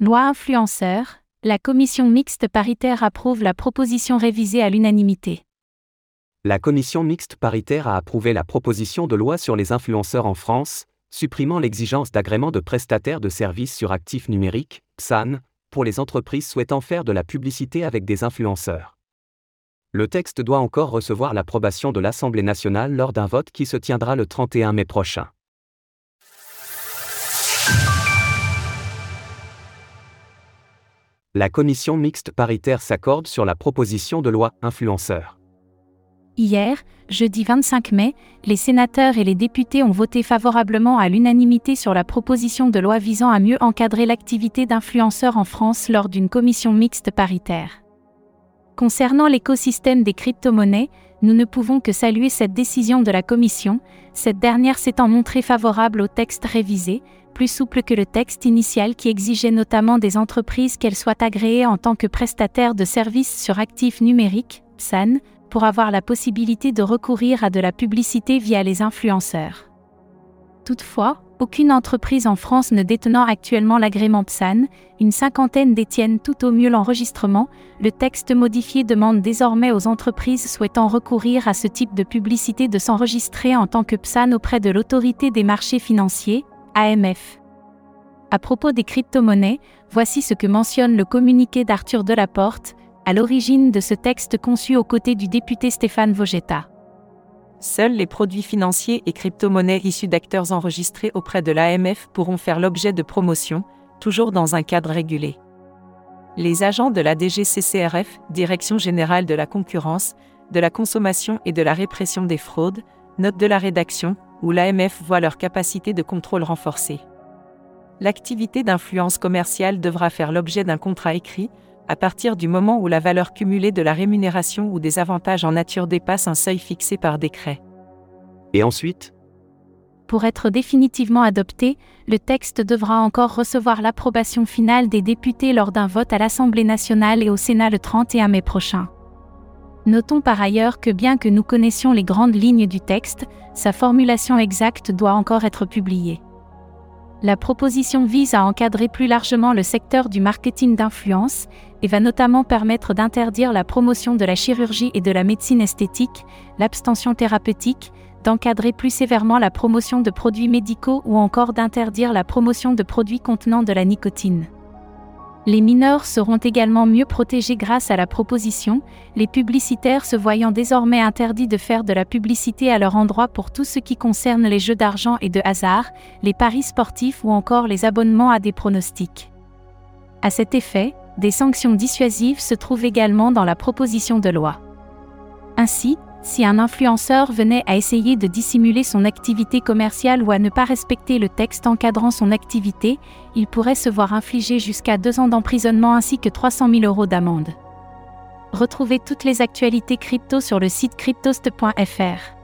Loi influenceur, la commission mixte paritaire approuve la proposition révisée à l'unanimité. La commission mixte paritaire a approuvé la proposition de loi sur les influenceurs en France, supprimant l'exigence d'agrément de prestataires de services sur actifs numériques, PSAN, pour les entreprises souhaitant faire de la publicité avec des influenceurs. Le texte doit encore recevoir l'approbation de l'Assemblée nationale lors d'un vote qui se tiendra le 31 mai prochain. La commission mixte paritaire s'accorde sur la proposition de loi influenceur. Hier, jeudi 25 mai, les sénateurs et les députés ont voté favorablement à l'unanimité sur la proposition de loi visant à mieux encadrer l'activité d'influenceurs en France lors d'une commission mixte paritaire. Concernant l'écosystème des crypto-monnaies, nous ne pouvons que saluer cette décision de la Commission, cette dernière s'étant montrée favorable au texte révisé, plus souple que le texte initial qui exigeait notamment des entreprises qu'elles soient agréées en tant que prestataires de services sur actifs numériques, PSAN, pour avoir la possibilité de recourir à de la publicité via les influenceurs. Toutefois, aucune entreprise en France ne détenant actuellement l'agrément PSAN, une cinquantaine détiennent tout au mieux l'enregistrement, le texte modifié demande désormais aux entreprises souhaitant recourir à ce type de publicité de s'enregistrer en tant que PSAN auprès de l'autorité des marchés financiers, AMF. À propos des crypto-monnaies, voici ce que mentionne le communiqué d'Arthur Delaporte, à l'origine de ce texte conçu aux côtés du député Stéphane Vogetta. Seuls les produits financiers et crypto-monnaies issus d'acteurs enregistrés auprès de l'AMF pourront faire l'objet de promotion, toujours dans un cadre régulé. Les agents de la DGCCRF, Direction générale de la concurrence, de la consommation et de la répression des fraudes, note de la rédaction, où l'AMF voit leur capacité de contrôle renforcée. L'activité d'influence commerciale devra faire l'objet d'un contrat écrit, à partir du moment où la valeur cumulée de la rémunération ou des avantages en nature dépasse un seuil fixé par décret. Et ensuite? Pour être définitivement adopté, le texte devra encore recevoir l'approbation finale des députés lors d'un vote à l'Assemblée nationale et au Sénat le 31 mai prochain. Notons par ailleurs que bien que nous connaissions les grandes lignes du texte, sa formulation exacte doit encore être publiée. La proposition vise à encadrer plus largement le secteur du marketing d'influence et va notamment permettre d'interdire la promotion de la chirurgie et de la médecine esthétique, l'abstention thérapeutique, d'encadrer plus sévèrement la promotion de produits médicaux ou encore d'interdire la promotion de produits contenant de la nicotine. Les mineurs seront également mieux protégés grâce à la proposition, les publicitaires se voyant désormais interdits de faire de la publicité à leur endroit pour tout ce qui concerne les jeux d'argent et de hasard, les paris sportifs ou encore les abonnements à des pronostics. À cet effet, des sanctions dissuasives se trouvent également dans la proposition de loi. Ainsi, si un influenceur venait à essayer de dissimuler son activité commerciale ou à ne pas respecter le texte encadrant son activité, il pourrait se voir infliger jusqu'à deux ans d'emprisonnement ainsi que 300 000 euros d'amende. Retrouvez toutes les actualités crypto sur le site cryptost.fr.